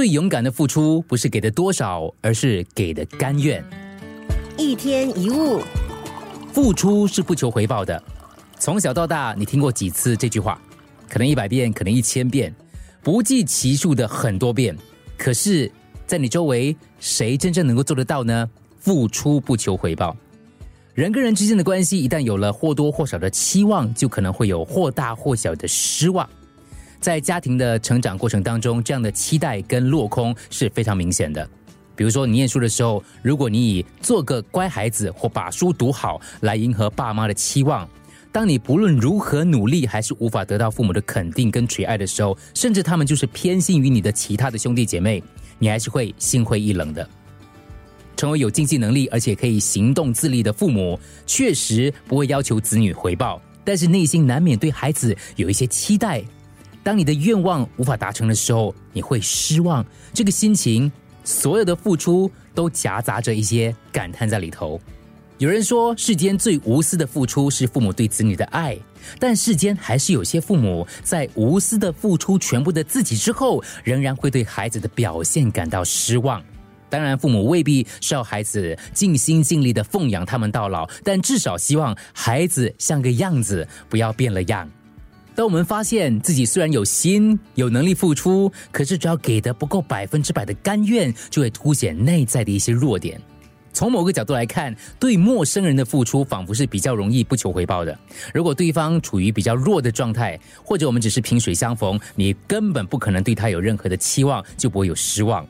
最勇敢的付出不是给的多少，而是给的甘愿。一天一物，付出是不求回报的。从小到大，你听过几次这句话？可能一百遍，可能一千遍，不计其数的很多遍。可是，在你周围，谁真正能够做得到呢？付出不求回报。人跟人之间的关系，一旦有了或多或少的期望，就可能会有或大或小的失望。在家庭的成长过程当中，这样的期待跟落空是非常明显的。比如说，你念书的时候，如果你以做个乖孩子或把书读好来迎合爸妈的期望，当你不论如何努力，还是无法得到父母的肯定跟垂爱的时候，甚至他们就是偏心于你的其他的兄弟姐妹，你还是会心灰意冷的。成为有经济能力而且可以行动自立的父母，确实不会要求子女回报，但是内心难免对孩子有一些期待。当你的愿望无法达成的时候，你会失望。这个心情，所有的付出都夹杂着一些感叹在里头。有人说，世间最无私的付出是父母对子女的爱，但世间还是有些父母在无私的付出全部的自己之后，仍然会对孩子的表现感到失望。当然，父母未必是要孩子尽心尽力的奉养他们到老，但至少希望孩子像个样子，不要变了样。当我们发现自己虽然有心、有能力付出，可是只要给的不够百分之百的甘愿，就会凸显内在的一些弱点。从某个角度来看，对陌生人的付出仿佛是比较容易不求回报的。如果对方处于比较弱的状态，或者我们只是萍水相逢，你根本不可能对他有任何的期望，就不会有失望。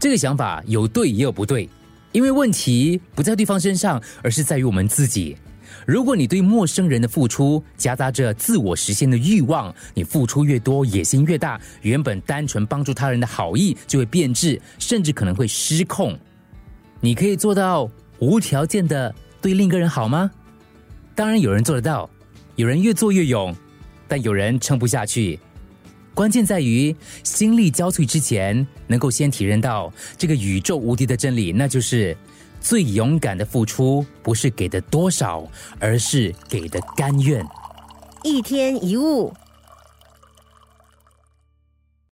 这个想法有对也有不对，因为问题不在对方身上，而是在于我们自己。如果你对陌生人的付出夹杂着自我实现的欲望，你付出越多，野心越大，原本单纯帮助他人的好意就会变质，甚至可能会失控。你可以做到无条件的对另一个人好吗？当然有人做得到，有人越做越勇，但有人撑不下去。关键在于心力交瘁之前，能够先体认到这个宇宙无敌的真理，那就是最勇敢的付出，不是给的多少，而是给的甘愿。一天一物。